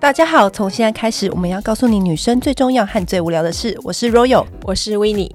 大家好，从现在开始，我们要告诉你女生最重要和最无聊的事。我是 Royal，我是 Winnie。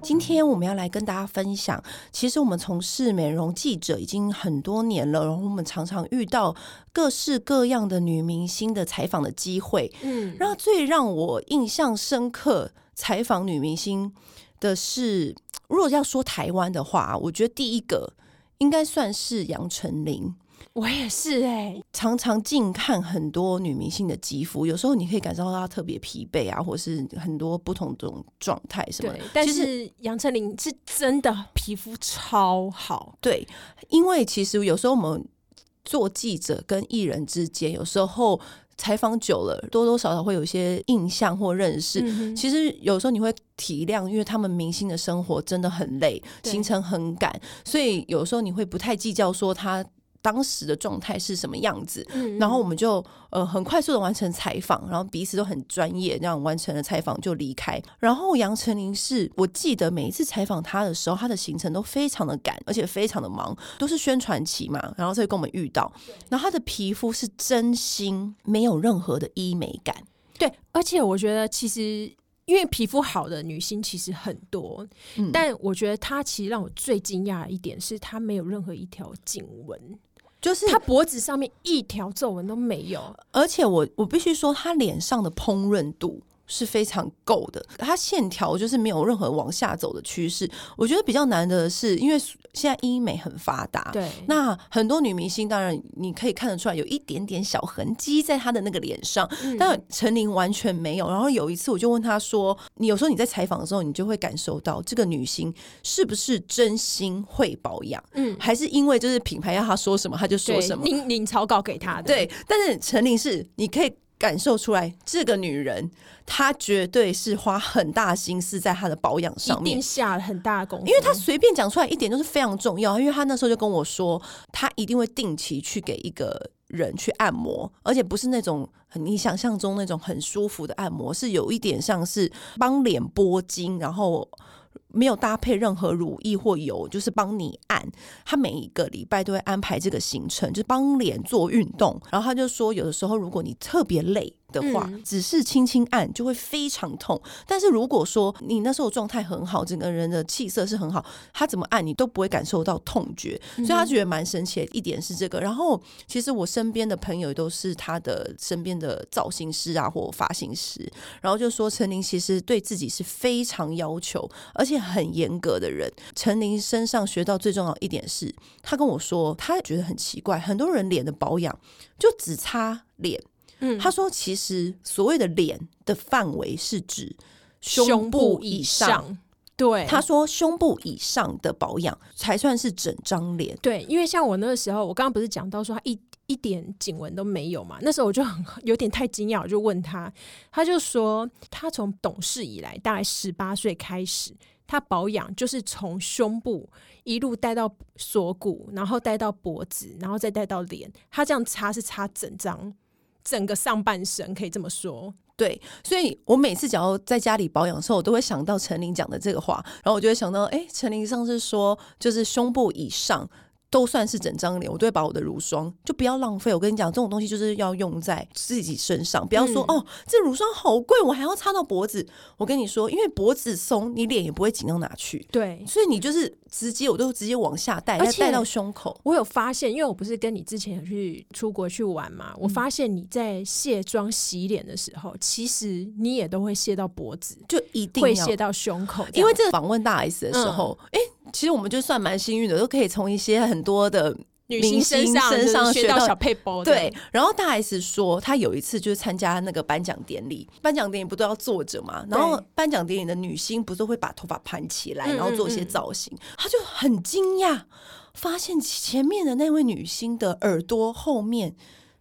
今天我们要来跟大家分享，其实我们从事美容记者已经很多年了，然后我们常常遇到各式各样的女明星的采访的机会。嗯，然后最让我印象深刻采访女明星的是，如果要说台湾的话，我觉得第一个。应该算是杨丞琳，我也是哎、欸，常常近看很多女明星的肌肤，有时候你可以感受到她特别疲惫啊，或是很多不同种状态什么的。但是杨丞琳是真的皮肤超好，对，因为其实有时候我们做记者跟艺人之间，有时候。采访久了，多多少少会有一些印象或认识。嗯、其实有时候你会体谅，因为他们明星的生活真的很累，行程很赶，所以有时候你会不太计较说他。当时的状态是什么样子？嗯、然后我们就呃很快速的完成采访，然后彼此都很专业，这样完成了采访就离开。然后杨丞琳是我记得每一次采访他的时候，他的行程都非常的赶，而且非常的忙，都是宣传期嘛，然后再跟我们遇到。然后他的皮肤是真心没有任何的医美感，对，而且我觉得其实因为皮肤好的女星其实很多，嗯、但我觉得她其实让我最惊讶的一点是她没有任何一条颈纹。就是他脖子上面一条皱纹都没有，而且我我必须说，他脸上的烹饪度是非常够的，它线条就是没有任何往下走的趋势。我觉得比较难的是，因为现在医美很发达，对，那很多女明星当然你可以看得出来有一点点小痕迹在她的那个脸上，嗯、但陈琳完全没有。然后有一次我就问她说：“你有时候你在采访的时候，你就会感受到这个女星是不是真心会保养？嗯，还是因为就是品牌要她说什么她就说什么？你领草稿给她的。对，但是陈琳是你可以。”感受出来，这个女人她绝对是花很大心思在她的保养上面，一定下了很大的功夫。因为她随便讲出来一点都是非常重要。因为她那时候就跟我说，她一定会定期去给一个人去按摩，而且不是那种你想象中那种很舒服的按摩，是有一点像是帮脸拨筋，然后。没有搭配任何乳液或油，就是帮你按。他每一个礼拜都会安排这个行程，就是帮脸做运动。然后他就说，有的时候如果你特别累的话，嗯、只是轻轻按就会非常痛。但是如果说你那时候状态很好，整个人的气色是很好，他怎么按你都不会感受到痛觉。所以他觉得蛮神奇的一点是这个。然后其实我身边的朋友都是他的身边的造型师啊或发型师，然后就说陈琳其实对自己是非常要求，而且。很严格的人，陈琳身上学到最重要一点是，他跟我说，他觉得很奇怪，很多人脸的保养就只擦脸。嗯，他说其实所谓的脸的范围是指胸部以上。以上对，他说胸部以上的保养才算是整张脸。对，因为像我那个时候，我刚刚不是讲到说他一一点颈纹都没有嘛，那时候我就很有点太惊讶，我就问他，他就说他从懂事以来，大概十八岁开始。他保养就是从胸部一路带到锁骨，然后带到脖子，然后再带到脸。他这样擦是擦整张、整个上半身，可以这么说。对，所以我每次只要在家里保养的时候，我都会想到陈琳讲的这个话，然后我就会想到，哎，陈琳上次说就是胸部以上。都算是整张脸，我都会把我的乳霜就不要浪费。我跟你讲，这种东西就是要用在自己身上，不要说、嗯、哦，这乳霜好贵，我还要擦到脖子。我跟你说，因为脖子松，你脸也不会紧到哪去。对，所以你就是直接，我都直接往下带，再带到胸口。我有发现，因为我不是跟你之前有去出国去玩嘛，我发现你在卸妆洗脸的时候，其实你也都会卸到脖子，就一定会卸到胸口。因为这个访问大 S 的时候，哎、嗯。其实我们就算蛮幸运的，都可以从一些很多的明星身上，身上学到小配包。对，然后大 S 说，她有一次就是参加那个颁奖典礼，颁奖典礼不都要坐着嘛？然后颁奖典礼的女星不是会把头发盘起来，然后做一些造型？她就很惊讶，发现前面的那位女星的耳朵后面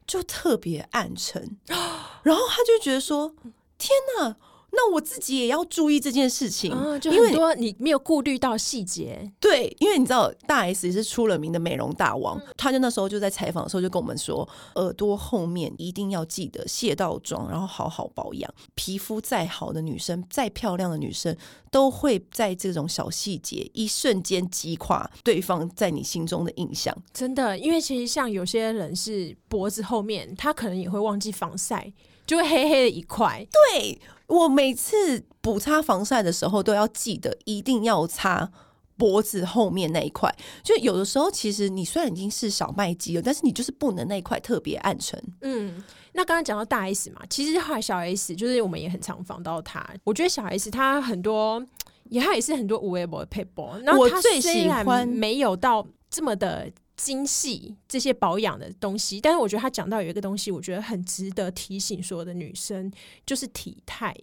就特别暗沉，然后她就觉得说：天哪！那我自己也要注意这件事情，啊、就很多你没有顾虑到细节。对，因为你知道大 S 也是出了名的美容大王，嗯、他就那时候就在采访的时候就跟我们说，耳朵后面一定要记得卸到妆，然后好好保养。皮肤再好的女生，再漂亮的女生，都会在这种小细节一瞬间击垮对方在你心中的印象。真的，因为其实像有些人是脖子后面，他可能也会忘记防晒。就会黑黑的一块。对，我每次补擦防晒的时候，都要记得一定要擦脖子后面那一块。就有的时候，其实你虽然已经是小麦肌了，但是你就是不能那一块特别暗沉。嗯，那刚刚讲到大 S 嘛，其实后来小 S 就是我们也很常访到她。我觉得小 S 她很多，也她也是很多无微博的配播。然后她虽然没有到这么的。精细这些保养的东西，但是我觉得他讲到有一个东西，我觉得很值得提醒所有的女生，就是体态。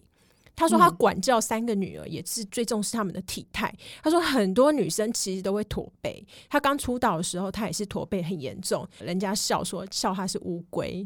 他说他管教三个女儿，也是最重视他们的体态。他说很多女生其实都会驼背，他刚出道的时候，他也是驼背很严重，人家笑说笑他是乌龟。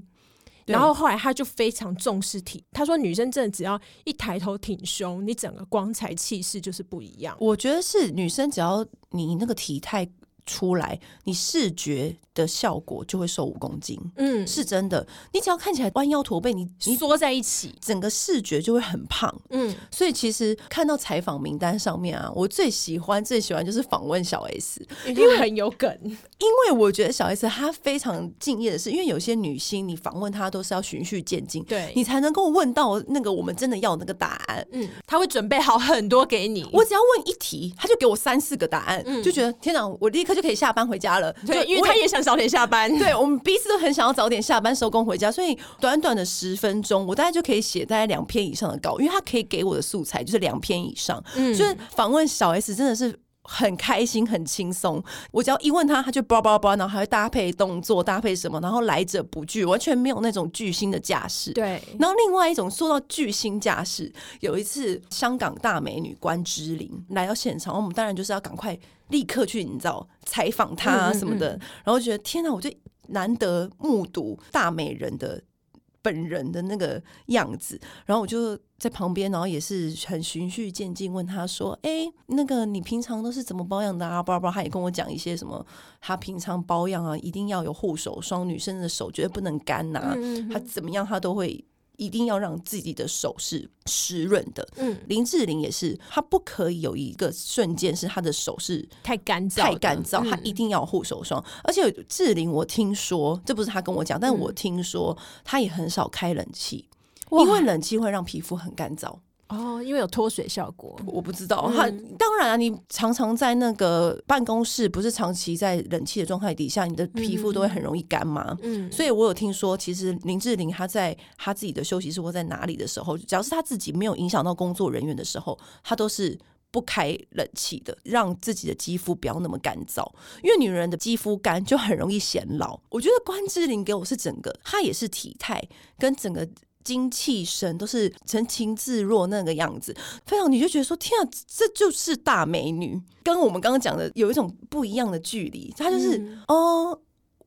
然后后来他就非常重视体，他说女生真的只要一抬头挺胸，你整个光彩气势就是不一样。我觉得是女生只要你那个体态出来，你视觉的效果就会瘦五公斤，嗯，是真的。你只要看起来弯腰驼背，你你缩在一起，整个视觉就会很胖，嗯。所以其实看到采访名单上面啊，我最喜欢最喜欢就是访问小 S，因为很有梗。因为我觉得小 S 她非常敬业的是，因为有些女星你访问她都是要循序渐进，对你才能够问到那个我们真的要那个答案。嗯，她会准备好很多给你，我只要问一题，她就给我三四个答案，嗯，就觉得天哪，我立刻就可以下班回家了。对，因为他也想。早点下班，对，我们彼此都很想要早点下班收工回家，所以短短的十分钟，我大概就可以写大概两篇以上的稿，因为他可以给我的素材就是两篇以上。嗯，所以访问小 S 真的是很开心很轻松，我只要一问他，他就叭叭叭，然后还会搭配动作搭配什么，然后来者不拒，完全没有那种巨星的架势。对，然后另外一种说到巨星架势，有一次香港大美女关之琳来到现场，我们当然就是要赶快。立刻去，你知道采访他什么的，嗯嗯嗯，然后觉得天哪，我就难得目睹大美人的本人的那个样子，然后我就在旁边，然后也是很循序渐进问他说：“哎，那个你平常都是怎么保养的啊？”巴拉巴拉，他也跟我讲一些什么，他平常保养啊，一定要有护手霜，女生的手绝对不能干呐，啊，他怎么样，他都会。一定要让自己的手是湿润的。嗯，林志玲也是，她不可以有一个瞬间是她的手是太干燥，太干燥，她一定要护手霜。嗯、而且志玲，我听说这不是她跟我讲，但我听说她也很少开冷气，嗯、因为冷气会让皮肤很干燥。哦，因为有脱水效果，我不知道。他、嗯、当然啊，你常常在那个办公室，不是长期在冷气的状态底下，你的皮肤都会很容易干嘛。嗯，所以我有听说，其实林志玲她在她自己的休息室或在哪里的时候，只要是她自己没有影响到工作人员的时候，她都是不开冷气的，让自己的肌肤不要那么干燥。因为女人的肌肤干就很容易显老。我觉得关之琳给我是整个，她也是体态跟整个。精气神都是神情自若那个样子，非常你就觉得说天啊，这就是大美女，跟我们刚刚讲的有一种不一样的距离。她就是、嗯、哦，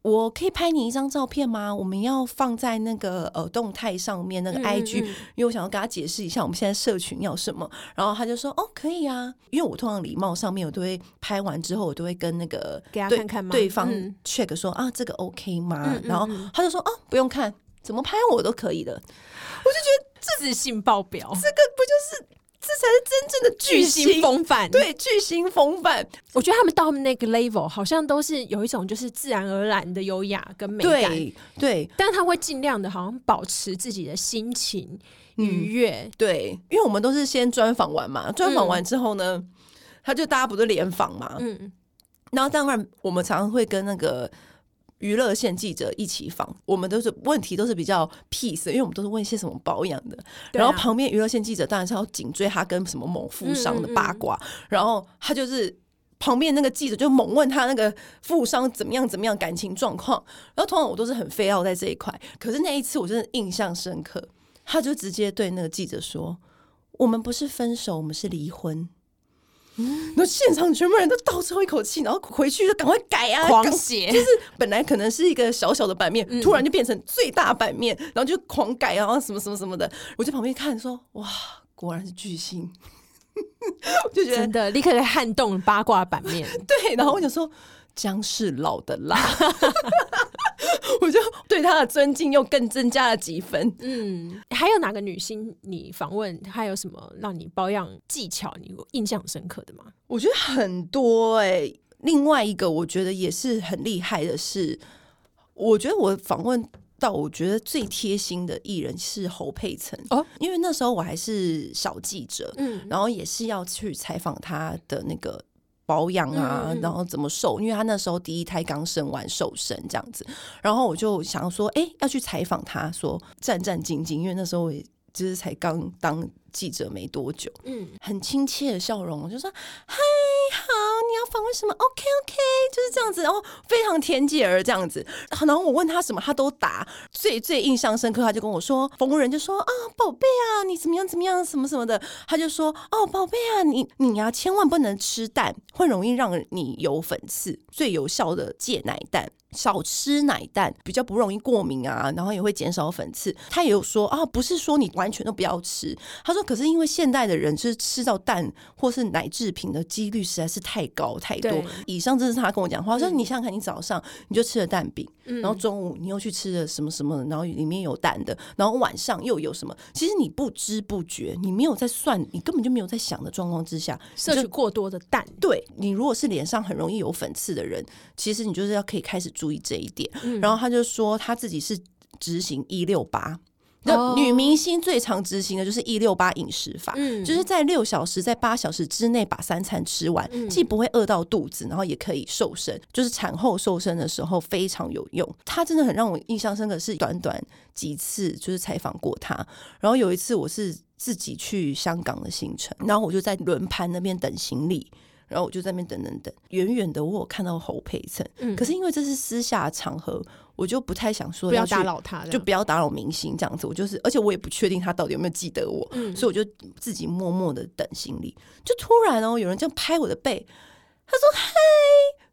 我可以拍你一张照片吗？我们要放在那个呃动态上面那个 IG，、嗯嗯、因为我想要跟她解释一下我们现在社群要什么。然后她就说哦，可以啊，因为我通常礼貌上面我都会拍完之后，我都会跟那个给他看看吗？对方 check 说、嗯、啊这个 OK 吗？然后他就说哦，不用看。怎么拍我都可以的，我就觉得这自信爆表，这个不就是这才是真正的巨星风范？对，巨星风范。我觉得他们到那个 level，好像都是有一种就是自然而然的优雅跟美感，对，对。但是他会尽量的，好像保持自己的心情愉悦、嗯。对，因为我们都是先专访完嘛，专访完之后呢，嗯、他就大家不是联访嘛，嗯，然后当然我们常常会跟那个。娱乐线记者一起访，我们都是问题都是比较 peace，因为我们都是问一些什么保养的。啊、然后旁边娱乐线记者当然是要紧追他跟什么某富商的八卦，嗯嗯嗯，然后他就是旁边那个记者就猛问他那个富商怎么样怎么样感情状况。然后通常我都是很 fail 在这一块，可是那一次我真的印象深刻，他就直接对那个记者说：“我们不是分手，我们是离婚。”那现场全部人都倒抽一口气，然后回去就赶快改啊，狂写，就是本来可能是一个小小的版面，突然就变成最大版面，然后就狂改啊，什么什么什么的。我在旁边看说，哇，果然是巨星，就觉得真的立刻在撼动八卦版面。对，然后我就说姜是老的辣，我就对他的尊敬又更增加了几分。嗯，还有哪个女星你访问，还有什么让你保养技巧你印象深刻的吗？我觉得很多哎、欸。另外一个我觉得也是很厉害的是，我觉得我访问到我觉得最贴心的艺人是侯佩岑哦，因为那时候我还是小记者，嗯，然后也是要去采访他的那个保养啊，然后怎么瘦，因为他那时候第一胎刚生完瘦身这样子，然后我就想说，哎，要去采访他，说战战兢兢，因为那时候我也就是才刚当记者没多久，嗯，很亲切的笑容，我就说嗨。好，你要访问什么？OK OK，就是这样子，然后非常甜姐儿这样子，然后我问他什么，他都答。最最印象深刻，他就跟我说，逢人就说啊，宝贝啊，你怎么样怎么样，什么什么的，他就说哦，宝贝啊，你你呀、啊，千万不能吃蛋，会容易让你有粉刺。最有效的戒奶蛋。少吃奶蛋比较不容易过敏啊，然后也会减少粉刺。他也有说啊，不是说你完全都不要吃。他说，可是因为现代的人就是吃到蛋或是奶制品的几率实在是太高太多。以上这是他跟我讲话，说你想想看，你早上你就吃了蛋饼，然后中午你又去吃了什么什么，然后里面有蛋的，然后晚上又有什么？其实你不知不觉，你没有在算，你根本就没有在想的状况之下，摄取过多的蛋。对，你如果是脸上很容易有粉刺的人，其实你就是要可以开始注意这一点，然后他就说他自己是执行一六八，那女明星最常执行的就是一六八饮食法，就是在六小时、在八小时之内把三餐吃完，既不会饿到肚子，然后也可以瘦身，就是产后瘦身的时候非常有用。她真的很让我印象深刻，是短短几次就是采访过她，然后有一次我是自己去香港的行程，然后我就在轮盘那边等行李。然后我就在那边等等等，远远的我有看到侯佩岑，嗯，可是因为这是私下场合，我就不太想说要不要打扰他，就不要打扰明星这样子。我就是，而且我也不确定他到底有没有记得我，嗯，所以我就自己默默的等行李。就突然哦，有人这样拍我的背，他说：“嗨。”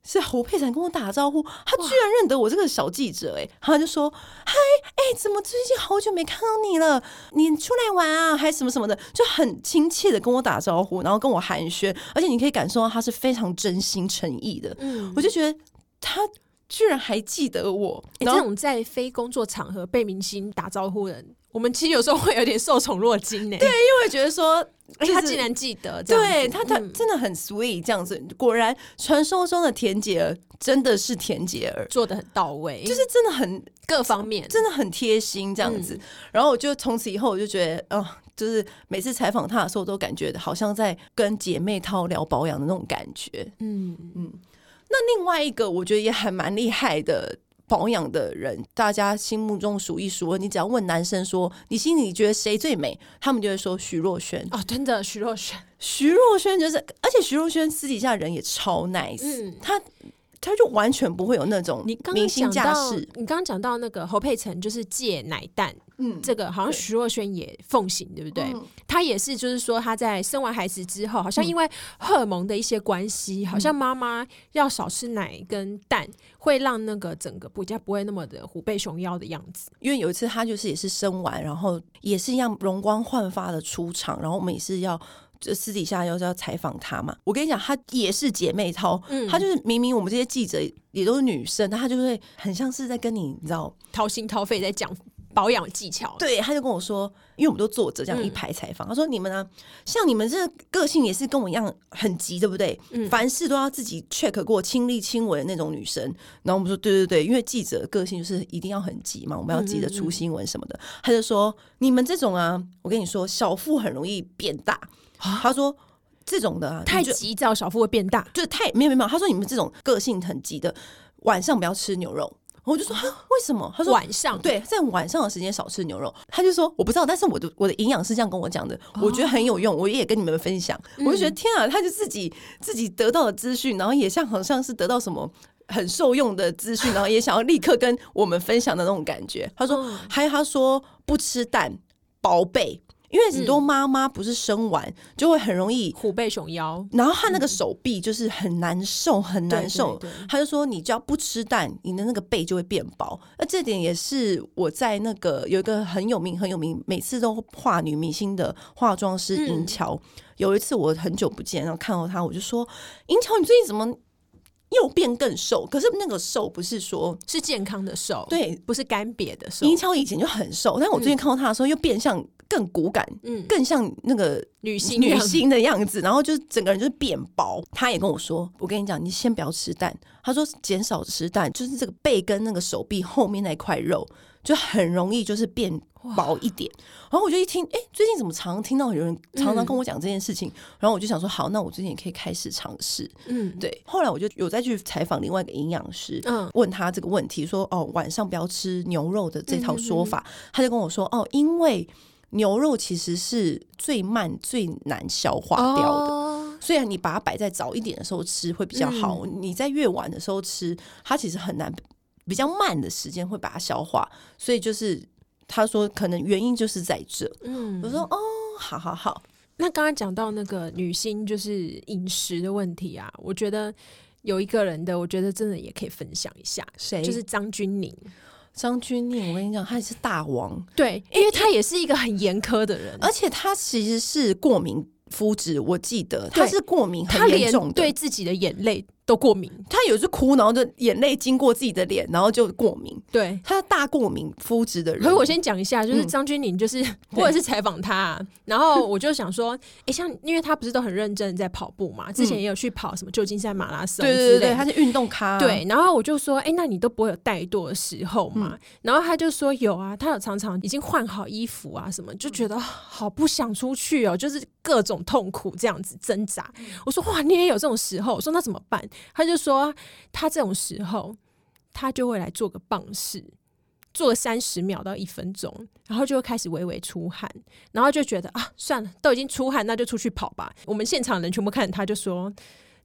是侯佩岑跟我打招呼，他居然认得我这个小记者哎、欸，他就说：“嗨，哎，怎么最近好久没看到你了？你出来玩啊，还什么什么的，就很亲切的跟我打招呼，然后跟我寒暄，而且你可以感受到他是非常真心诚意的。嗯，我就觉得他居然还记得我。哎，这种在非工作场合被明星打招呼的人，我们其实有时候会有点受宠若惊呢。对，因为觉得说。”他竟然记得，对他，他真的很 sweet，这样子。果然，传说中的田姐儿真的是田姐儿，做的很到位，就是真的很各方面，真的很贴心这样子。然后我就从此以后，我就觉得，哦，就是每次采访他的时候，都感觉好像在跟姐妹淘聊保养的那种感觉。嗯嗯。那另外一个，我觉得也还蛮厉害的。保养的人，大家心目中数一数二。你只要问男生说，你心里觉得谁最美，他们就会说徐若瑄。哦，真的，徐若瑄，徐若瑄就是，而且徐若瑄私底下人也超 nice，嗯，他他就完全不会有那种你刚刚讲到。你刚刚讲到那个侯佩岑，就是戒奶蛋。嗯，这个好像徐若瑄也奉行，对，不对？她、嗯、也是，就是说她在生完孩子之后，好像因为荷尔蒙的一些关系，嗯、好像妈妈要少吃奶跟蛋，会让那个整个比较不会那么的虎背熊腰的样子。因为有一次她就是也是生完，然后也是一样容光焕发的出场，然后我们也是要就私底下要要采访她嘛。我跟你讲，她也是姐妹淘，嗯，她就是明明我们这些记者也都是女生，她就会很像是在跟你，你知道掏心掏肺在讲。保养技巧，对，他就跟我说，因为我们都坐着这样一排采访，嗯、他说你们呢、啊，像你们这个个性也是跟我一样很急，对不对？嗯、凡事都要自己 check 过，亲力亲为的那种女生。然后我们说，对对对，因为记者的个性就是一定要很急嘛，我们要急着出新闻什么的。嗯嗯嗯，他就说，你们这种啊，我跟你说，小腹很容易变大。啊、他说这种的、啊、太急躁，小腹会变大，就是太没有没有。他说你们这种个性很急的，晚上不要吃牛肉。我就说为什么？他说晚上对，在晚上的时间少吃牛肉。他就说我不知道，但是我的我的营养师这样跟我讲的，我觉得很有用，我也跟你们分享。我就觉得天啊，他就自己自己得到的资讯，然后也像好像是得到什么很受用的资讯，然后也想要立刻跟我们分享的那种感觉。他说还有他说不吃蛋，薄背。因为很多妈妈不是生完、嗯、就会很容易虎背熊腰，然后她那个手臂就是很难受，很难受。她就说，你只要不吃蛋，你的那个背就会变薄。那这点也是我在那个有一个很有名、很有名，每次都画女明星的化妆师银桥。嗯、有一次我很久不见，然后看到她，我就说：“银桥，你最近怎么？”又变更瘦，可是那个瘦不是说是健康的瘦，对，不是干瘪的瘦。银乔以前就很瘦，但我最近看到她的时候，又变相更骨感，嗯，更像那个女性女星的样子，然后就是整个人就是变薄。她也跟我说：“我跟你讲，你先不要吃蛋。”她说：“减少吃蛋，就是这个背跟那个手臂后面那块肉。”就很容易就是变薄一点，然后我就一听，哎、欸，最近怎么常常听到有人常常跟我讲这件事情，嗯、然后我就想说，好，那我最近也可以开始尝试，嗯，对。后来我就有再去采访另外一个营养师，嗯，问他这个问题，说，哦，晚上不要吃牛肉的这套说法，他就跟我说，哦，因为牛肉其实是最慢最难消化掉的，哦、虽然你把它摆在早一点的时候吃会比较好，嗯、你在越晚的时候吃，它其实很难。比较慢的时间会把它消化，所以就是他说可能原因就是在这。嗯，我说哦，好好好。那刚刚讲到那个女星就是饮食的问题啊，我觉得有一个人的，我觉得真的也可以分享一下，谁？就是张钧甯。张钧甯，我跟你讲，他也是大王，对，因为他也是一个很严苛的人，而且他其实是过敏肤质，我记得他是过敏很严重的，对自己的眼泪。都过敏，他有一次哭，然后就眼泪经过自己的脸，然后就过敏。对，他是大过敏肤质的人。所以我先讲一下，就是张钧甯，就是或者是采访他，然后我就想说，哎，像因为他不是都很认真在跑步嘛，之前也有去跑什么旧金山马拉松，对对对，他是运动咖。对，然后我就说，哎，那你都不会有怠惰的时候嘛？然后他就说有啊，他有常常已经换好衣服啊什么，就觉得好不想出去哦，就是各种痛苦这样子挣扎。我说哇，你也有这种时候？我说那怎么办？他就说。他这种时候，他就会来做个棒式，做三十秒到一分钟，然后就会开始微微出汗，然后就觉得啊，算了，都已经出汗，那就出去跑吧。我们现场人全部看他，就说，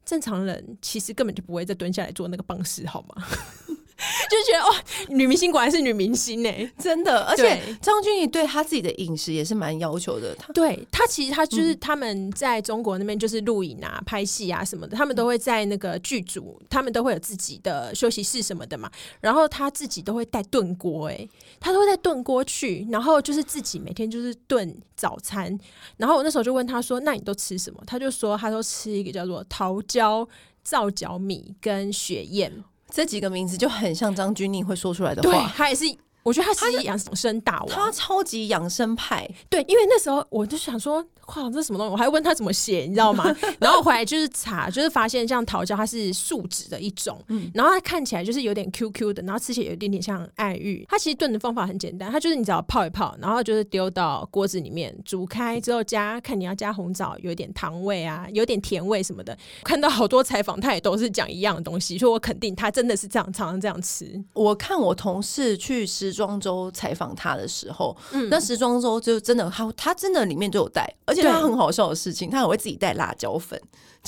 正常人其实根本就不会再蹲下来做那个棒式，好吗？就觉得哇，女明星果然是女明星呢、欸，真的。而且张钧甯对她自己的饮食也是蛮要求的。她对她其实她就是他们在中国那边就是录影啊、拍戏啊什么的，他们都会在那个剧组，他们都会有自己的休息室什么的嘛。然后她自己都会带炖锅，哎，她都会带炖锅去，然后就是自己每天就是炖早餐。然后我那时候就问她说：“那你都吃什么？”她就说：“她都吃一个叫做桃胶皂角米跟雪燕。”这几个名字就很像张钧甯会说出来的话，对，他也是。我觉得他是养生大王，他超级养生派。对，因为那时候我就想说，哇，这是什么东西？我还问他怎么写，你知道吗？然后回来就是查，就是发现像桃胶，它是树脂的一种，嗯，然后它看起来就是有点 Q Q 的，然后吃起来有一点点像爱玉。它其实炖的方法很简单，它就是你只要泡一泡，然后就是丢到锅子里面煮开之后加，看你要加红枣，有点糖味啊，有点甜味什么的。看到好多采访，他也都是讲一样的东西，所以我肯定他真的是这样常常这样吃。我看我同事去时装周采访他的时候，嗯、那时装周就真的他他真的里面就有带，而且他很好笑的事情，他还会自己带辣椒粉。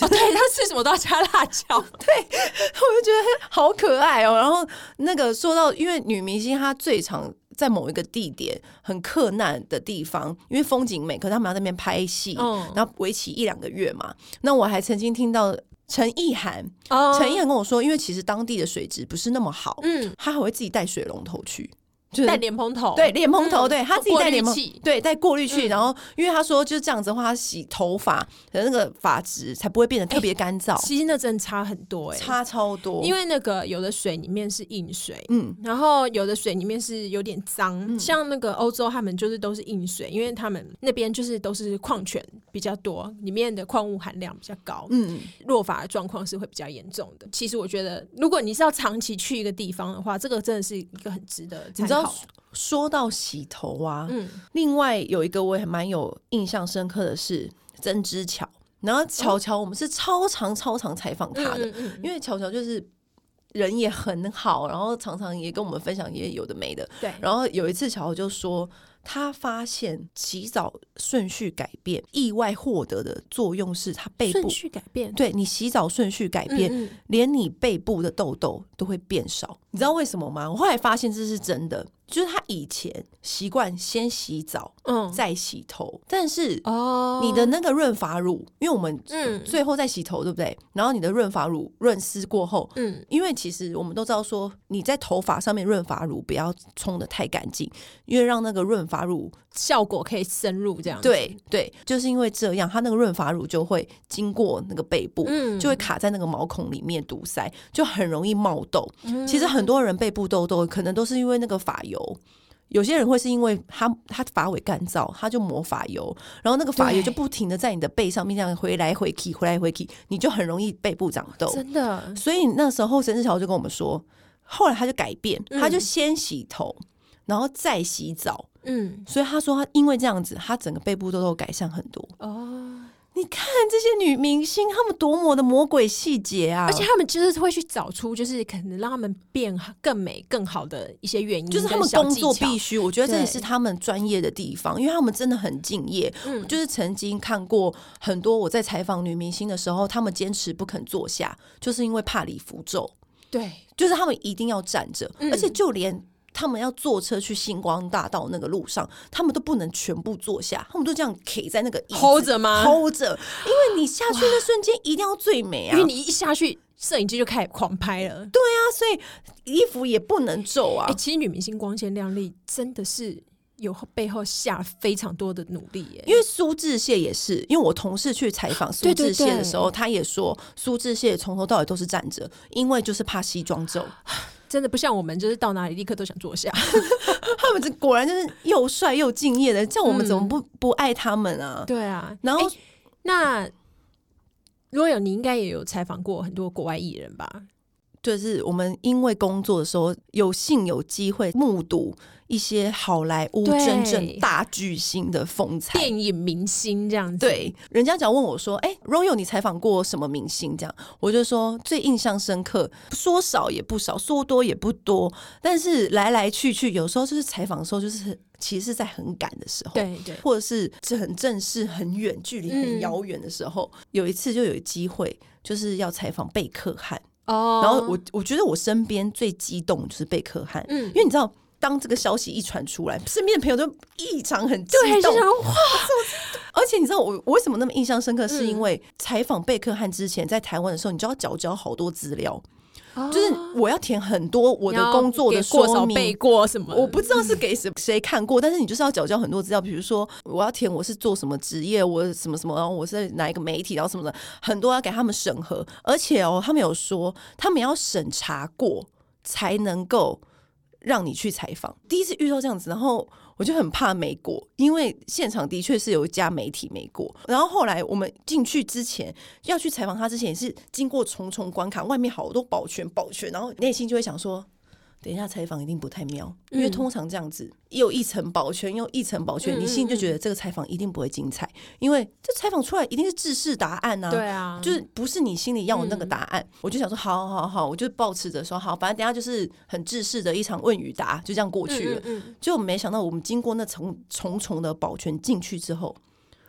哦，对，他吃什么都要加辣椒，对，我就觉得好可爱哦。然后那个说到，因为女明星她最常在某一个地点很克难的地方，因为风景美，可是他们要在那边拍戏，嗯、然后为期一两个月嘛。那我还曾经听到。陈意涵，陈意涵跟我说，因为其实当地的水质不是那么好，嗯，他还会自己带水龙头去。就带莲蓬头，对莲蓬头，对他自己戴莲蓬，对戴过滤器，然后因为他说就是这样子的话，他洗头发的那个发质才不会变得特别干燥。其实那真的差很多，哎，差超多。因为那个有的水里面是硬水，嗯，然后有的水里面是有点脏。像那个欧洲，他们就是都是硬水，因为他们那边就是都是矿泉比较多，里面的矿物含量比较高，嗯，落发的状况是会比较严重的。其实我觉得，如果你是要长期去一个地方的话，这个真的是一个很值得，你知道。说到洗头啊，嗯，另外有一个我也蛮有印象深刻的是曾之乔，然后乔乔我们是超长超长采访他的，因为乔乔就是人也很好，然后常常也跟我们分享也有的没的，对。然后有一次乔乔就说。他发现洗澡顺序改变，意外获得的作用是他背部顺序改变。对，你洗澡顺序改变，嗯嗯，连你背部的痘痘都会变少。你知道为什么吗？我后来发现这是真的。就是他以前习惯先洗澡，嗯，再洗头，但是哦，你的那个润发乳，因为我们嗯最后再洗头，对不对？然后你的润发乳润湿过后，嗯，因为其实我们都知道说，你在头发上面润发乳不要冲的太干净，因为让那个润发乳效果可以深入这样子。对对，就是因为这样，它那个润发乳就会经过那个背部，嗯就会卡在那个毛孔里面堵塞，就很容易冒痘。嗯其实很多人背部痘痘可能都是因为那个发油。有些人会是因为他他发尾干燥，他就抹发油，然后那个发油就不停的在你的背上面这样回来回去，回来回去，你就很容易背部长痘。真的，所以那时候沈志乔就跟我们说，后来他就改变，他就先洗头，然后再洗澡。嗯，所以他说他因为这样子，他整个背部痘痘改善很多。哦，你看这些女明星，她们多么的魔鬼细节啊！而且她们就是会去找出，就是可能让她们变更美、更好的一些原因，就是她们工作必须，我觉得这也是对他们专业的地方，因为他们真的很敬业。嗯就是曾经看过很多我在采访女明星的时候，她们坚持不肯坐下，就是因为怕礼服皱，对，就是他们一定要站着，嗯而且就连。他们要坐车去星光大道那个路上，他们都不能全部坐下，他们都这样 K 在那个椅子 hold 着吗？hold 着，因为你下去那瞬间一定要最美啊！因为你一下去，摄影机就开始狂拍了。对啊，所以衣服也不能皱啊。哎、其实女明星光鲜亮丽，真的是有背后下非常多的努力耶。因为苏志燮也是，因为我同事去采访苏志燮的时候，他也说苏志燮从头到尾都是站着，因为就是怕西装皱。真的不像我们，就是到哪里立刻都想坐下。他们这果然就是又帅又敬业的，像我们怎么不、不爱他们啊？对啊，然后、欸、那如果有你应该也有采访过很多国外艺人吧？就是我们因为工作的时候有幸有机会目睹一些好莱坞真正大巨星的风采，电影明星这样子。对，人家只要问我说：“哎、欸、，Royal，你采访过什么明星？”这样，我就说最印象深刻，说少也不少，说多也不多，但是来来去去，有时候就是采访的时候，就是其实是在很赶的时候，对对，或者是很正式、很远距离、很遥远的时候，嗯、有一次就有机会，就是要采访贝克汉。哦，然后我我觉得我身边最激动就是贝克汉，嗯，因为你知道，当这个消息一传出来，身边的朋友都异常很激动，哇！而且你知道我我为什么那么印象深刻，是因为采访贝克汉之前在台湾的时候，你就要缴交好多资料。就是我要填很多我的工作的说明，背过什么？我不知道是给谁谁看过，但是你就是要缴交很多资料，比如说我要填我是做什么职业，我什么什么，然后我是在哪一个媒体，然后什么的，很多要给他们审核，而且哦，他们有说他们要审查过才能够让你去采访。第一次遇到这样子，然后。我就很怕没过，因为现场的确是有一家媒体没过。然后后来我们进去之前要去采访他之前，也是经过重重关卡，外面好多保全保全，然后内心就会想说。等一下采访一定不太妙，因为通常这样子又一层保全又一层保全，你心里就觉得这个采访一定不会精彩，因为这采访出来一定是制式答案啊，对啊，就是不是你心里要的那个答案。我就想说，好好好，我就抱持着说好，反正等下就是很制式的一场问与答，就这样过去了。就没想到我们经过那重重重的保全进去之后。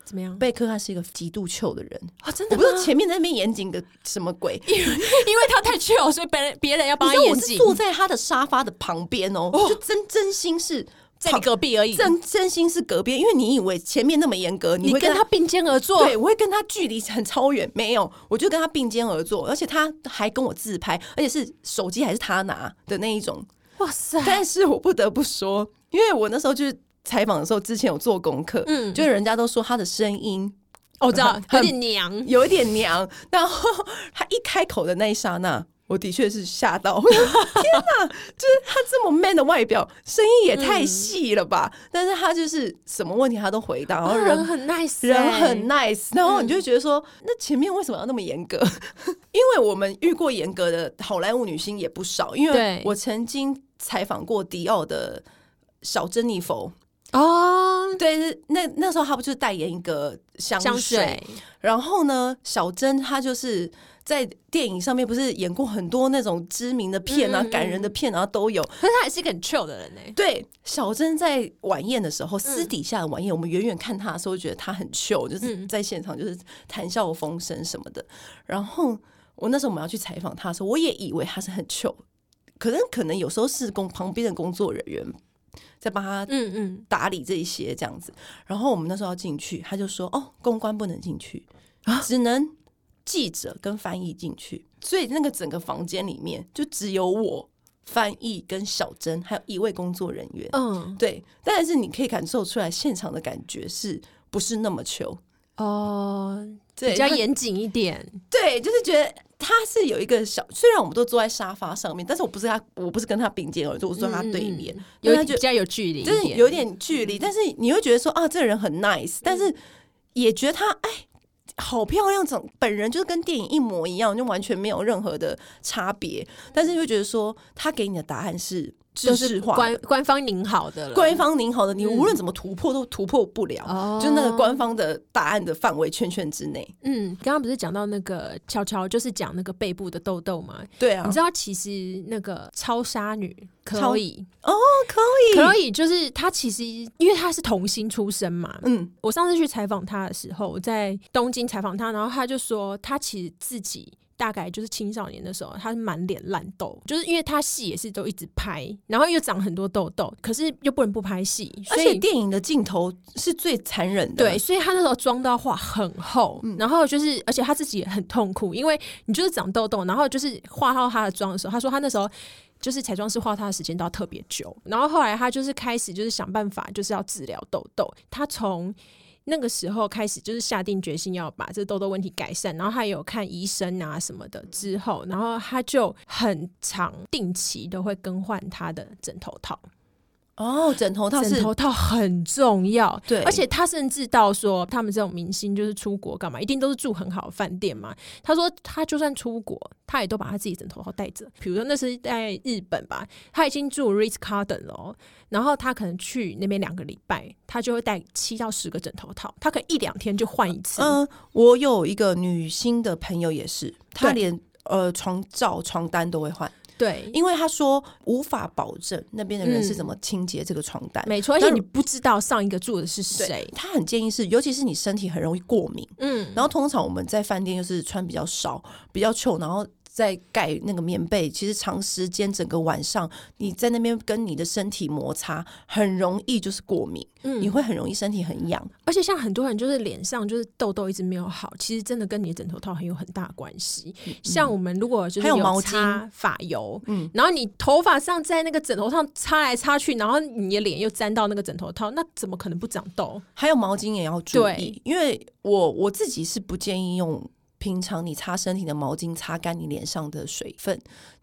怎么样？贝克汉是一个极度糗的人啊！真的，我不知道前面在那边严谨的什么鬼，因为 因为他太糗，所以别人别人要帮他严谨。我是坐在他的沙发的旁边哦，就真真心是在你隔壁而已，真真心是隔壁。因为你以为前面那么严格，你会跟他并肩而坐，对，我会跟他距离很超远，没有，我就跟他并肩而坐，而且他还跟我自拍，而且是手机还是他拿的那一种。哇塞！但是我不得不说，因为我那时候就是采访的时候，之前有做功课，嗯，就是人家都说他的声音。我知道有点娘，有一点娘。然后他一开口的那一刹那，我的确是吓到。天哪，就是他这么 man 的外表，声音也太细了吧？嗯、但是他就是什么问题他都回答，然后人很 nice，人很 nice。然后你就会觉得说，嗯、那前面为什么要那么严格？因为我们遇过严格的好莱坞女星也不少。因为我曾经采访过迪奥的小珍妮佛。哦，oh, 对，那那时候他不就是代言一个香水，香水然后呢，小珍她就是在电影上面不是演过很多那种知名的片啊、嗯、感人的片啊都有，可是她也是一个很 chill 的人呢。对，小珍在晚宴的时候，私底下的晚宴，嗯、我们远远看她的时候，觉得她很 chill，就是在现场就是谈笑风生什么的。然后我那时候我们要去采访她的时候，我也以为她是很 chill，可能可能有时候是工旁边的工作人员。在帮他嗯嗯打理这一些这样子。然后我们那时候要进去，他就说：“哦，公关不能进去，只能记者跟翻译进去。”所以那个整个房间里面就只有我。翻译跟小珍还有一位工作人员，嗯，对，但是你可以感受出来现场的感觉是不是那么球哦，对，比较严谨一点，对，就是觉得他是有一个小，虽然我们都坐在沙发上面，但是我不是他，我不是跟他并肩而坐，我坐他对面，嗯、有比较有距离，就是有点距离，但是你会觉得说啊，这个人很 nice，但是也觉得他哎。好漂亮，整本人就是跟电影一模一样，就完全没有任何的差别。但是就觉得说，他给你的答案是知识化，官官方拧好的了，官方拧好的，你无论怎么突破都突破不了，嗯、就那个官方的答案的范围圈圈之内。嗯，刚刚不是讲到那个悄悄，就是讲那个背部的痘痘吗？对啊，你知道其实那个超杀女。可以哦，可以，可以，就是她其实因为她是童星出身嘛，嗯，我上次去采访她的时候，在东京采访她，然后她就说她其实自己大概就是青少年的时候，他是满脸烂痘，就是因为他戏也是都一直拍，然后又长很多痘痘，可是又不能不拍戏，所以而且电影的镜头是最残忍的，对，所以他那时候妆都要画很厚，嗯，然后就是而且他自己也很痛苦，因为你就是长痘痘，然后就是化到他的妆的时候，他说他那时候。就是彩妆师画他的时间都要特别久，然后后来他就是开始就是想办法，就是要治疗痘痘。他从那个时候开始就是下定决心要把这痘痘问题改善，然后他有看医生啊什么的之后，然后他就很常定期都会更换他的枕头套。哦，枕头套，枕头套很重要，对，而且他甚至到说，他们这种明星就是出国干嘛，一定都是住很好的饭店嘛。他说他就算出国，他也都把他自己枕头套带着。比如说那是在日本吧，他已经住 Ritz Carlton 了，然后他可能去那边两个礼拜，他就会带七到十个枕头套，他可以一两天就换一次。嗯、呃，我有一个女星的朋友也是，她连呃床罩、床单都会换。对，因为他说无法保证那边的人是怎么清洁这个床单，嗯、没错，而且你不知道上一个住的是谁。他很建议是，尤其是你身体很容易过敏，嗯，然后通常我们在饭店就是穿比较少，比较臭，然后。在盖那个棉被，其实长时间整个晚上你在那边跟你的身体摩擦，很容易就是过敏，嗯，你会很容易身体很痒，而且像很多人就是脸上就是痘痘一直没有好，其实真的跟你的枕头套很有很大关系。嗯、像我们如果就是有擦发油，嗯，然后你头发上在那个枕头上擦来擦去，然后你的脸又沾到那个枕头套，那怎么可能不长痘？还有毛巾也要注意，因为我我自己是不建议用。平常你擦身体的毛巾擦干你脸上的水分，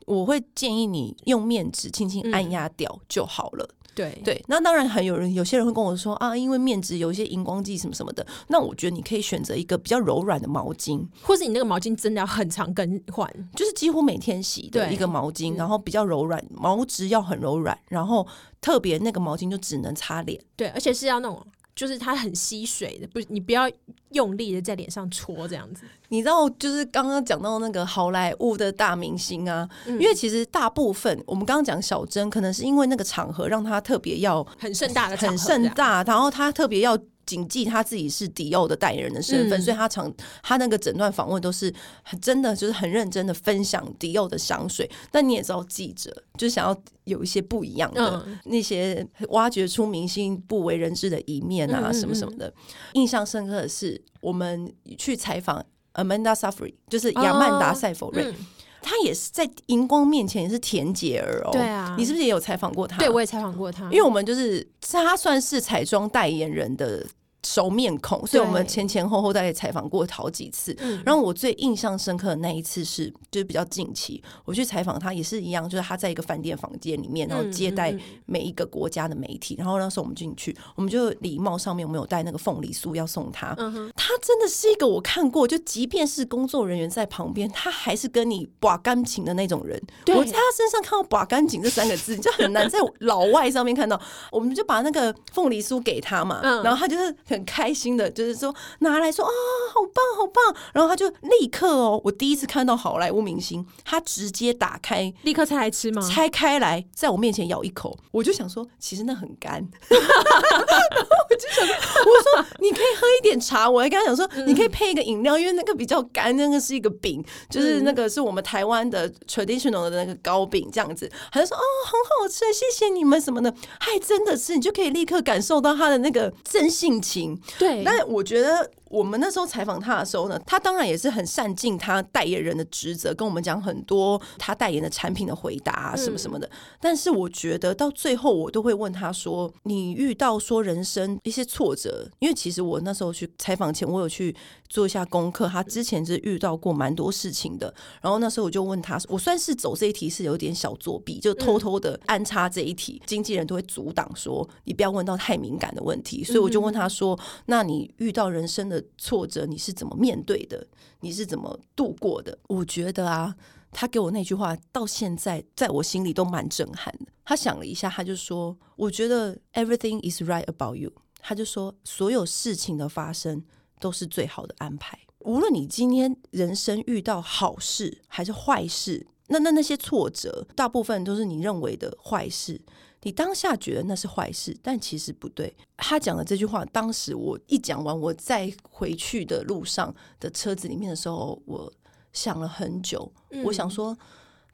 我会建议你用面纸轻轻按压掉就好了。嗯、对。对，那当然还有人有些人会跟我说啊，因为面纸有一些荧光剂什么什么的，那我觉得你可以选择一个比较柔软的毛巾，或是你那个毛巾真的要很常更换，就是几乎每天洗的一个毛巾，然后比较柔软，毛质要很柔软，然后特别那个毛巾就只能擦脸，对，而且是要那种。就是它很吸水的，不，你不要用力的在脸上搓这样子。你知道，就是刚刚讲到那个好莱坞的大明星啊，嗯、因为其实大部分我们刚刚讲小珍，可能是因为那个场合让他特别要很盛大的场合，很盛大，然后他特别要。谨记他自己是迪奥的代言人的身份，嗯、所以他常他那个整段访问都是很真的，就是很认真的分享迪奥的香水。但你也知道，记者就是想要有一些不一样的、嗯、那些挖掘出明星不为人知的一面啊，什么什么的。印象深刻的是，我们去采访 Amanda Seyfried，就是亚曼达·塞佛瑞。哦嗯他也是在荧光面前也是甜姐儿哦，对啊，你是不是也有采访过他？对，我也采访过他，因为我们就是他算是彩妆代言人的。熟面孔，所以我们前前后后大概采访过好几次。然后我最印象深刻的那一次是，就是比较近期，我去采访他也是一样，就是他在一个饭店房间里面，然后接待每一个国家的媒体。然后那时候我们进去，我们就礼貌上面我们有带那个凤梨酥要送他。他真的是一个我看过，就即便是工作人员在旁边，他还是跟你把干情的那种人。我在他身上看到“把干情”这三个字，就很难在老外上面看到。我们就把那个凤梨酥给他嘛，然后他就是。很开心的，就是说拿来说啊、哦，好棒好棒，然后他就立刻哦，我第一次看到好莱坞明星，他直接打开，立刻拆来吃吗？拆开来，在我面前咬一口，我就想说，其实那很干，我就想说，我说你可以喝一点茶，我还跟他讲说，你可以配一个饮料，因为那个比较干，那个是一个饼，就是那个是我们台湾的 traditional 的那个糕饼这样子，他就说哦，很好吃，谢谢你们什么的，还真的是，你就可以立刻感受到他的那个真性情。对，但我觉得。我们那时候采访他的时候呢，他当然也是很善尽他代言人的职责，跟我们讲很多他代言的产品的回答啊，什么什么的。但是我觉得到最后，我都会问他说：“你遇到说人生一些挫折，因为其实我那时候去采访前，我有去做一下功课。他之前是遇到过蛮多事情的。然后那时候我就问他，我算是走这一题是有点小作弊，就偷偷的安插这一题，经纪人都会阻挡说你不要问到太敏感的问题。所以我就问他说：那你遇到人生的？挫折你是怎么面对的？你是怎么度过的？我觉得啊，他给我那句话到现在在我心里都蛮震撼的。他想了一下，他就说：“我觉得 everything is right about you。”他就说：“所有事情的发生都是最好的安排。无论你今天人生遇到好事还是坏事，那那那些挫折大部分都是你认为的坏事。”你当下觉得那是坏事，但其实不对。他讲的这句话，当时我一讲完，我在回去的路上的车子里面的时候，我想了很久。嗯、我想说，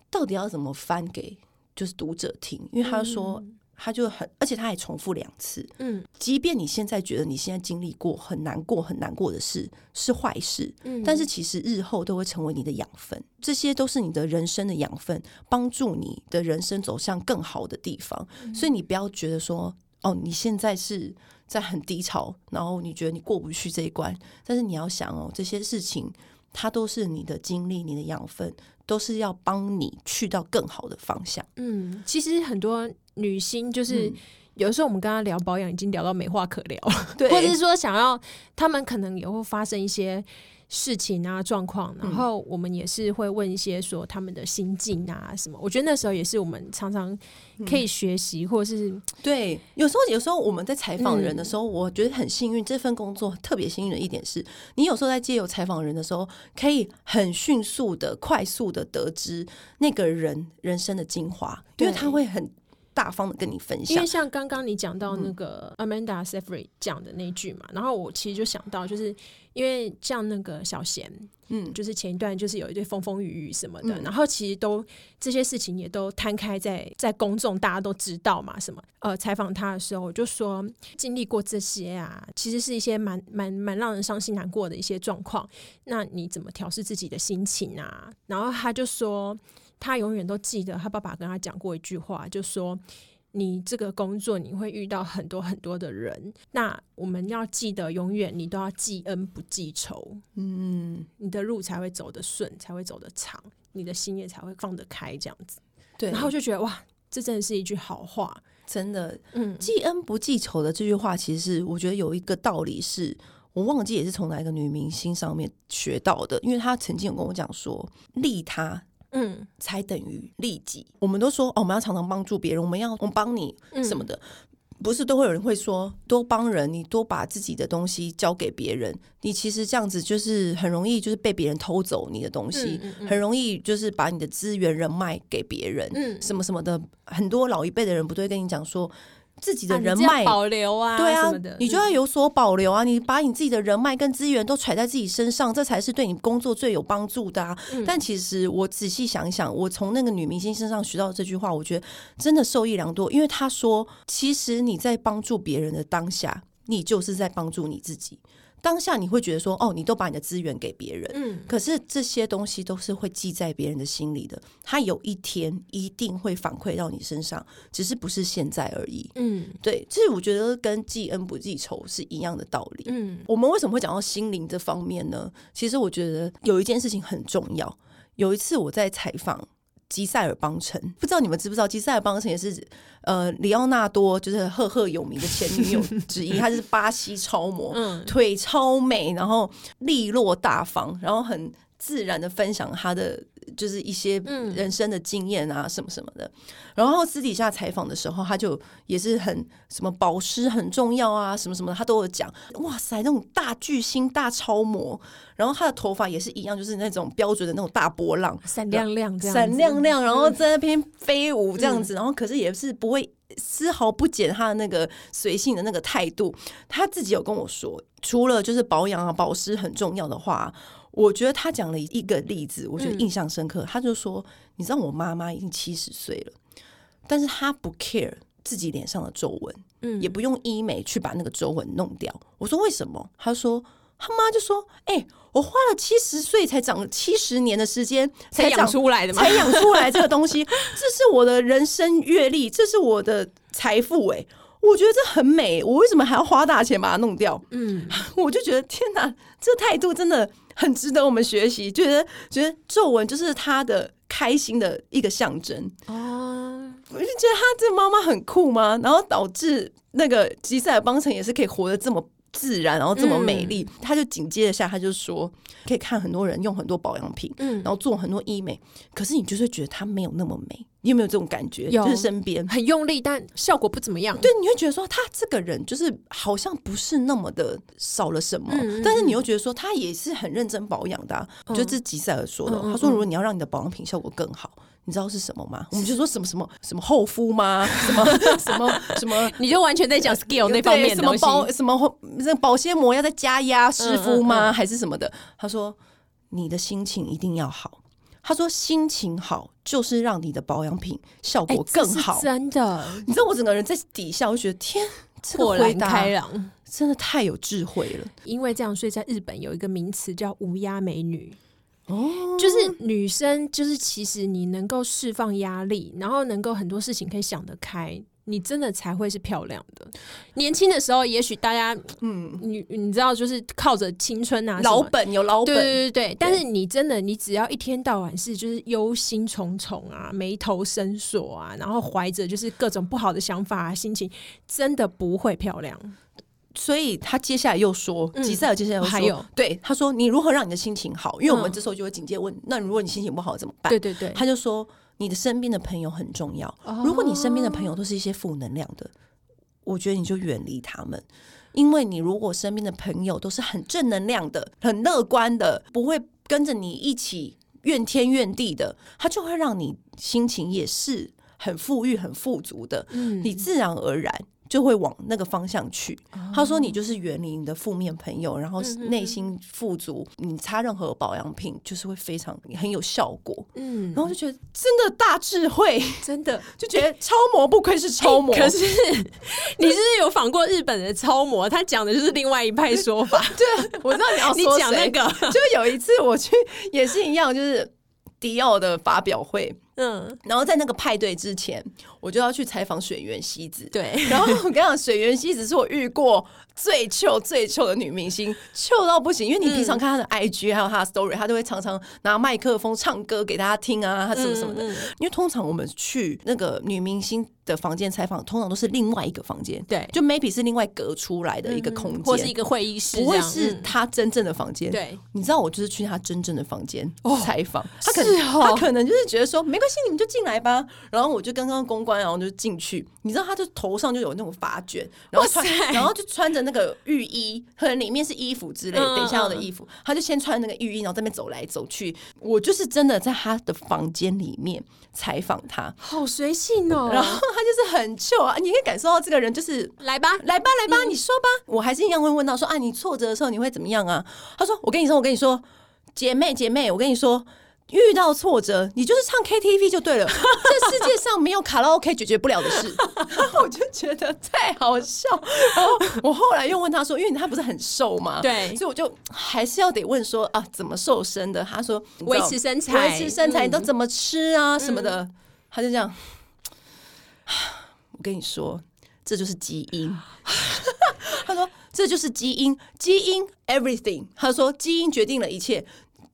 到底要怎么翻给就是读者听？因为他说。嗯他就很，而且他还重复两次。嗯，即便你现在觉得你现在经历过很难过、很难过的事是坏事，嗯，但是其实日后都会成为你的养分，这些都是你的人生的养分，帮助你的人生走向更好的地方。嗯，所以你不要觉得说，哦，你现在是在很低潮，然后你觉得你过不去这一关，但是你要想哦，这些事情它都是你的经历、你的养分，都是要帮你去到更好的方向。嗯，其实很多。女星就是有的时候我们跟她聊保养，已经聊到没话可聊了，对，或者是说想要他们可能也会发生一些事情啊状况，然后我们也是会问一些说他们的心境啊什么。我觉得那时候也是我们常常可以学习，或者是对，有时候有时候我们在采访人的时候，我觉得很幸运，这份工作特别幸运的一点是，你有时候在借由采访人的时候，可以很迅速的、快速的得知那个人人生的精华，因为他会很。大方的跟你分享，因为像刚刚你讲到那个 Amanda Seyfried 讲的那句嘛，嗯、然后我其实就想到，就是因为像那个小贤，嗯，就是前一段就是有一堆风风雨雨什么的，嗯、然后其实都这些事情也都摊开在在公众，大家都知道嘛，什么呃，采访他的时候，我就说经历过这些啊，其实是一些蛮蛮蛮让人伤心难过的一些状况，那你怎么调试自己的心情啊？然后他就说。他永远都记得他爸爸跟他讲过一句话，就说：“你这个工作你会遇到很多很多的人，那我们要记得永远你都要记恩不记仇，嗯，你的路才会走得顺，才会走得长，你的心也才会放得开，这样子。对，然后就觉得哇，这真的是一句好话，真的，嗯，记恩不记仇的这句话，其实我觉得有一个道理是我忘记也是从哪一个女明星上面学到的，因为她曾经有跟我讲说，利他。嗯，才等于利己。我们都说哦，我们要常常帮助别人，我们要我们帮你什么的，嗯、不是都会有人会说多帮人，你多把自己的东西交给别人，你其实这样子就是很容易就是被别人偷走你的东西，嗯嗯嗯、很容易就是把你的资源人脉给别人，嗯，什么什么的。很多老一辈的人不都会跟你讲说。自己的人脉、啊、保留啊，对啊，你就要有所保留啊！你把你自己的人脉跟资源都揣在自己身上，这才是对你工作最有帮助的啊！嗯、但其实我仔细想一想，我从那个女明星身上学到这句话，我觉得真的受益良多。因为她说，其实你在帮助别人的当下，你就是在帮助你自己。当下你会觉得说，哦，你都把你的资源给别人，嗯，可是这些东西都是会记在别人的心里的，他有一天一定会反馈到你身上，只是不是现在而已，嗯，对，其实我觉得跟记恩不记仇是一样的道理，嗯，我们为什么会讲到心灵这方面呢？其实我觉得有一件事情很重要，有一次我在采访。吉塞尔邦辰，不知道你们知不知道？吉塞尔邦辰也是呃，里奥纳多就是赫赫有名的前女友之一。她就是巴西超模，嗯、腿超美，然后利落大方，然后很自然的分享她的就是一些人生的经验啊什么什么的，然后私底下采访的时候，他就也是很什么保湿很重要啊什么什么的，他都有讲。哇塞，那种大巨星大超模，然后他的头发也是一样，就是那种标准的那种大波浪，闪亮亮，闪亮亮，然后在那边飞舞这样子，然后可是也是不会丝毫不减他的那个随性的那个态度。他自己有跟我说，除了就是保养啊保湿很重要的话。我觉得他讲了一个例子，我觉得印象深刻。嗯、他就说：“你知道我妈妈已经七十岁了，但是她不 care 自己脸上的皱纹，嗯，也不用医美去把那个皱纹弄掉。”我说：“为什么？”他说：“他妈就说，哎、欸，我花了七十岁才长了七十年的时间才养出来的嘛，才养出来这个东西，这是我的人生阅历，这是我的财富、欸。哎，我觉得这很美，我为什么还要花大钱把它弄掉？嗯，我就觉得天哪，这态度真的。”很值得我们学习，觉得觉得皱纹就是他的开心的一个象征哦。我就觉得他这个妈妈很酷吗？然后导致那个吉赛尔邦辰也是可以活得这么自然，然后这么美丽。嗯、他就紧接着下，他就说可以看很多人用很多保养品，嗯，然后做很多医美，可是你就是觉得他没有那么美。你有没有这种感觉？有就是身边很用力，但效果不怎么样。对，你会觉得说他这个人就是好像不是那么的少了什么，嗯、但是你又觉得说他也是很认真保养的、啊。我觉得这是吉赛尔说的。嗯、他说，如果你要让你的保养品效果更好，你知道是什么吗？我们就说什么什么什么厚敷吗？什么什么 什么？你就完全在讲 skill 那方面。什么保什么那保鲜膜要再加压湿敷吗？嗯嗯嗯还是什么的？他说你的心情一定要好。他说：“心情好就是让你的保养品效果更好。”真的，你知道我整个人在底下，我觉得天，豁然开朗，真的太有智慧了。因为这样，所以在日本有一个名词叫“无压美女”，哦，就是女生，就是其实你能够释放压力，然后能够很多事情可以想得开。你真的才会是漂亮的。年轻的时候，也许大家，嗯，你你知道，就是靠着青春啊，老本有老本，对对对对。但是你真的，你只要一天到晚是就是忧心忡忡啊，眉头深锁啊，然后怀着就是各种不好的想法啊，心情真的不会漂亮。所以他接下来又说，吉赛尔接下来又说，还有对他说，你如何让你的心情好？因为我们这时候就会紧接问，那如果你心情不好怎么办？对对对，他就说。你的身边的朋友很重要。如果你身边的朋友都是一些负能量的，我觉得你就远离他们。因为你如果身边的朋友都是很正能量的、很乐观的，不会跟着你一起怨天怨地的，他就会让你心情也是很富裕、很富足的。你自然而然。就会往那个方向去。他说：“你就是远离你的负面朋友，然后内心富足。你擦任何保养品，就是会非常很有效果。”嗯，然后就觉得真的大智慧，真的 就觉得超模不愧是超模。可是 你是不是有访过日本的超模？他讲的就是另外一派说法。对，我知道你要说你讲那个。就有一次我去也是一样，就是迪奥的发表会。嗯，然后在那个派对之前，我就要去采访水原希子。对，然后我跟你讲，水原希子是我遇过最糗最糗的女明星，糗到不行。因为你平常看她的 IG 还有她的 Story，她都会常常拿麦克风唱歌给大家听啊，她什么什么的。因为通常我们去那个女明星的房间采访，通常都是另外一个房间，对，就 maybe 是另外隔出来的一个空间，或是一个会议室，不会是她真正的房间。对，你知道我就是去她真正的房间采访，她可能她可能就是觉得说没关系，你们就进来吧。然后我就刚刚公关，然后就进去。你知道，他就头上就有那种发卷，然后穿，然后就穿着那个浴衣，可能里面是衣服之类。等一下要的衣服，他就先穿那个浴衣，然后在那边走来走去。我就是真的在他的房间里面采访他，好随性哦。然后他就是很秀啊，你可以感受到这个人就是来吧，来吧，来吧，你说吧。我还是一样会问到说啊，你挫折的时候你会怎么样啊？他说，我跟你说，我跟你说，姐妹姐妹，我跟你说。遇到挫折，你就是唱 KTV 就对了。这世界上没有卡拉 OK 解决不了的事，我就觉得太好笑。然后我后来又问他说，因为他不是很瘦嘛，对，所以我就还是要得问说啊，怎么瘦身的？他说维持身材，维持身材，你都怎么吃啊什么的？嗯、他就这样。我跟你说，这就是基因。他说这就是基因，基因 everything。他说基因决定了一切。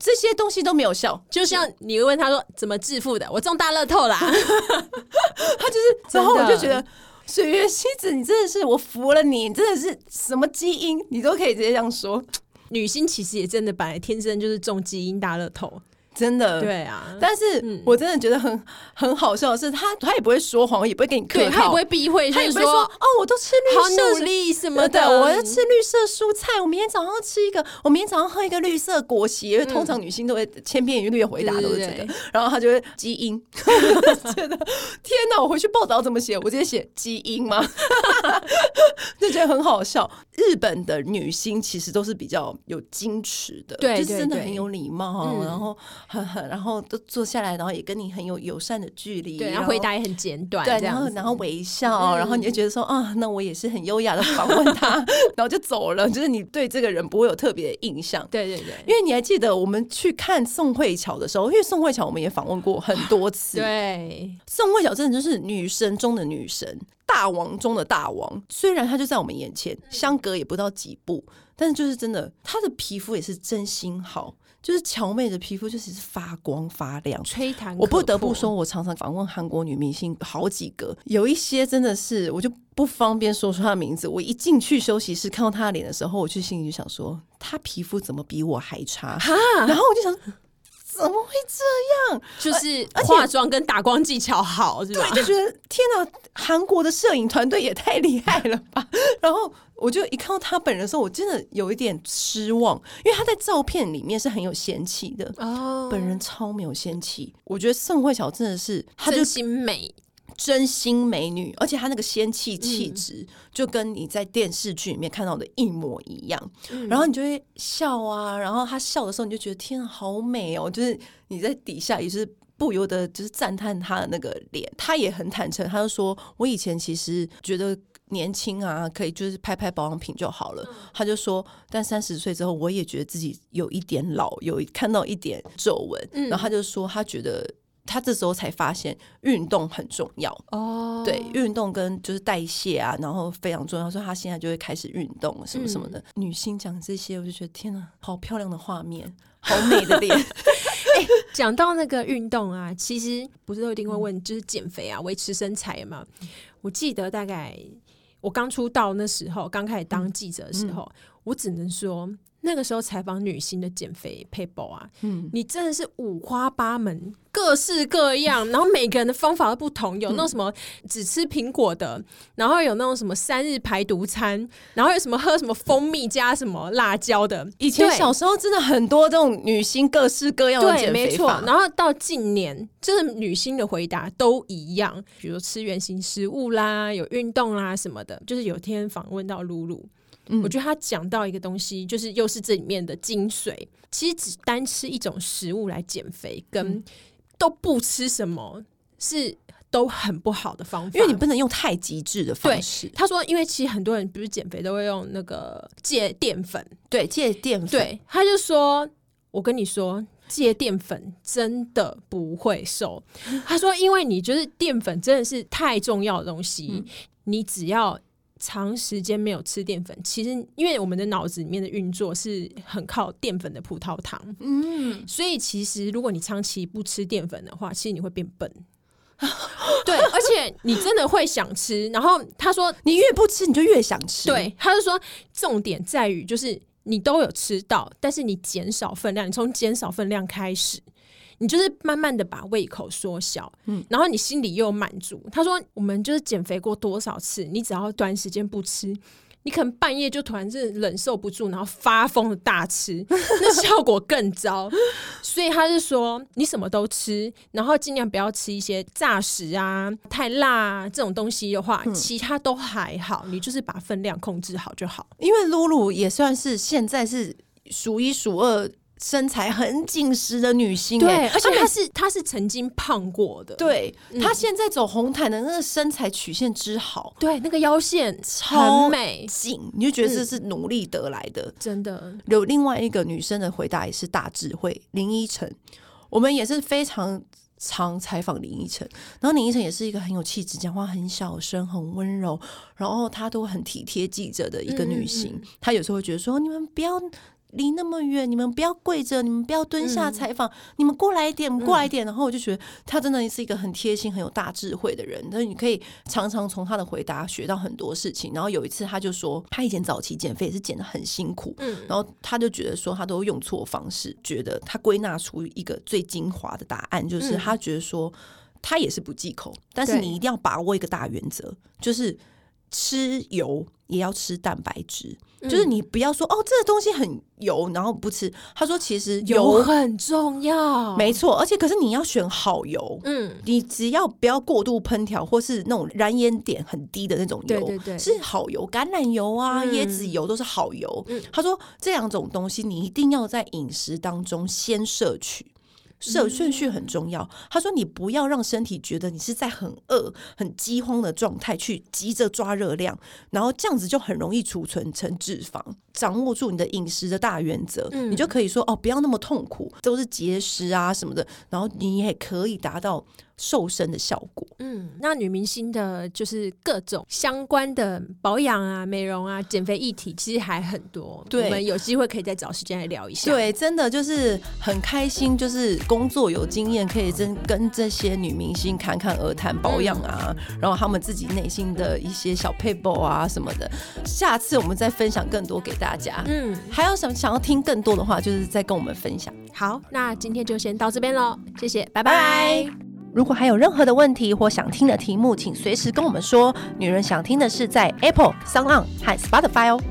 这些东西都没有效，就像你问他说怎么致富的，我中大乐透啦，他就是，然后我就觉得水月希子，你真的是我服了你，你真的是什么基因，你都可以直接这样说。女星其实也真的本来天生就是中基因大乐透。真的，对啊，但是我真的觉得很很好笑的是，他他也不会说谎，也不会跟你客套，他也不会避讳，他也不会说哦，我都吃绿色，好努力什么的，我要吃绿色蔬菜，我明天早上吃一个，我明天早上喝一个绿色果昔，因为通常女性都会千篇一律的回答都是这个，然后他就会基因，觉得天哪，我回去报道怎么写？我直接写基因吗？就觉得很好笑。日本的女星其实都是比较有矜持的，对，就是真的很有礼貌，然后。很很，然后都坐下来，然后也跟你很有友善的距离，对，然后回答也很简短，对，然后然后微笑，然后你就觉得说啊，那我也是很优雅的访问他，然后就走了，就是你对这个人不会有特别的印象，对对对，因为你还记得我们去看宋慧乔的时候，因为宋慧乔我们也访问过很多次，对，宋慧乔真的就是女神中的女神，大王中的大王，虽然她就在我们眼前，相隔也不到几步，但是就是真的，她的皮肤也是真心好。就是乔妹的皮肤就是发光发亮，吹弹。我不得不说，我常常访问韩国女明星，好几个，有一些真的是我就不方便说出她的名字。我一进去休息室看到她的脸的时候，我就心里就想说，她皮肤怎么比我还差？哈然后我就想，怎么会这样？就是化妆跟打光技巧好，是吧？对，就觉得天哪，韩国的摄影团队也太厉害了吧！然后。我就一看到他本人的时候，我真的有一点失望，因为他在照片里面是很有仙气的，哦，本人超没有仙气。我觉得盛慧乔真的是，她就真心美，真心美女，而且她那个仙气气质，就跟你在电视剧里面看到的一模一样。嗯、然后你就会笑啊，然后她笑的时候，你就觉得天啊，好美哦！就是你在底下也是不由得就是赞叹她的那个脸。她也很坦诚，她就说：“我以前其实觉得。”年轻啊，可以就是拍拍保养品就好了。他就说，但三十岁之后，我也觉得自己有一点老，有看到一点皱纹。然后他就说，他觉得他这时候才发现运动很重要哦。对，运动跟就是代谢啊，然后非常重要。说他现在就会开始运动什么什么的。女星讲这些，我就觉得天哪，好漂亮的画面，好美的脸。哎，讲到那个运动啊，其实不是都一定会问，就是减肥啊，维持身材嘛。我记得大概。我刚出道那时候，刚开始当记者的时候，我只能说那个时候采访女星的减肥撇步啊，嗯，你真的是五花八门，各式各样，然后每个人的方法都不同，有那种什么只吃苹果的，然后有那种什么三日排毒餐，然后有什么喝什么蜂蜜加什么辣椒的。以前小时候真的很多这种女星各式各样的减肥法，没错。然后到近年，就是女星的回答都一样，比如吃原型食物啦，有运动啦什么的。就是有天访问到露露。我觉得他讲到一个东西，就是又是这里面的精髓。其实只单吃一种食物来减肥，跟都不吃什么是都很不好的方法，因为你不能用太极致的方式。他说，因为其实很多人不是减肥都会用那个戒淀粉，对，戒淀粉。对，他就说，我跟你说，戒淀粉真的不会瘦。他说，因为你觉得淀粉真的是太重要的东西，嗯、你只要。长时间没有吃淀粉，其实因为我们的脑子里面的运作是很靠淀粉的葡萄糖，嗯，所以其实如果你长期不吃淀粉的话，其实你会变笨。对，而且你真的会想吃。然后他说，你越不吃，你就越想吃。对，他就说，重点在于就是你都有吃到，但是你减少分量，你从减少分量开始。你就是慢慢的把胃口缩小，嗯，然后你心里又有满足。他说，我们就是减肥过多少次，你只要短时间不吃，你可能半夜就突然是忍受不住，然后发疯的大吃，那效果更糟。所以他是说，你什么都吃，然后尽量不要吃一些炸食啊、太辣啊这种东西的话，嗯，其他都还好，你就是把分量控制好就好。因为露露也算是现在是数一数二。身材很紧实的女星，对，而且她是她是曾经胖过的，对，她现在走红毯的那个身材曲线之好，对，那个腰线超美。紧，你就觉得这是努力得来的，真的。有另外一个女生的回答也是大智慧，林依晨，我们也是非常常采访林依晨，然后林依晨也是一个很有气质，讲话很小声，很温柔，然后她都很体贴记者的一个女星，她有时候会觉得说，你们不要。离那么远，你们不要跪着，你们不要蹲下采访，嗯、你们过来一点，过来一点。嗯、然后我就觉得他真的是一个很贴心、很有大智慧的人。但是你可以常常从他的回答学到很多事情。然后有一次他就说，他以前早期减肥也是减得很辛苦，嗯，然后他就觉得说他都用错方式，觉得他归纳出一个最精华的答案，就是他觉得说他也是不忌口，但是你一定要把握一个大原则，就是。吃油也要吃蛋白质，嗯、就是你不要说哦，这个东西很油，然后不吃。他说其实油，油很重要，没错。而且可是你要选好油，嗯，你只要不要过度烹调，或是那种燃烟点很低的那种油，对对对，是好油，橄榄油啊、嗯、椰子油都是好油。嗯、他说这两种东西你一定要在饮食当中先摄取。摄顺序很重要。他说：“你不要让身体觉得你是在很饿、很饥荒的状态去急着抓热量，然后这样子就很容易储存成脂肪。掌握住你的饮食的大原则，你就可以说哦，不要那么痛苦，都是节食啊什么的，然后你也可以达到。”瘦身的效果，嗯，那女明星的就是各种相关的保养啊、美容啊、减肥议题，其实还很多。对，我们有机会可以再找时间来聊一下。对，真的就是很开心，就是工作有经验，可以真跟这些女明星侃侃而谈保养啊，嗯、然后她们自己内心的一些小撇步啊什么的。下次我们再分享更多给大家。嗯，还有什么想要听更多的话，就是再跟我们分享。好，那今天就先到这边喽，谢谢，拜拜。如果还有任何的问题或想听的题目，请随时跟我们说。女人想听的是在 Apple、SoundOn 和 Spotify 哦。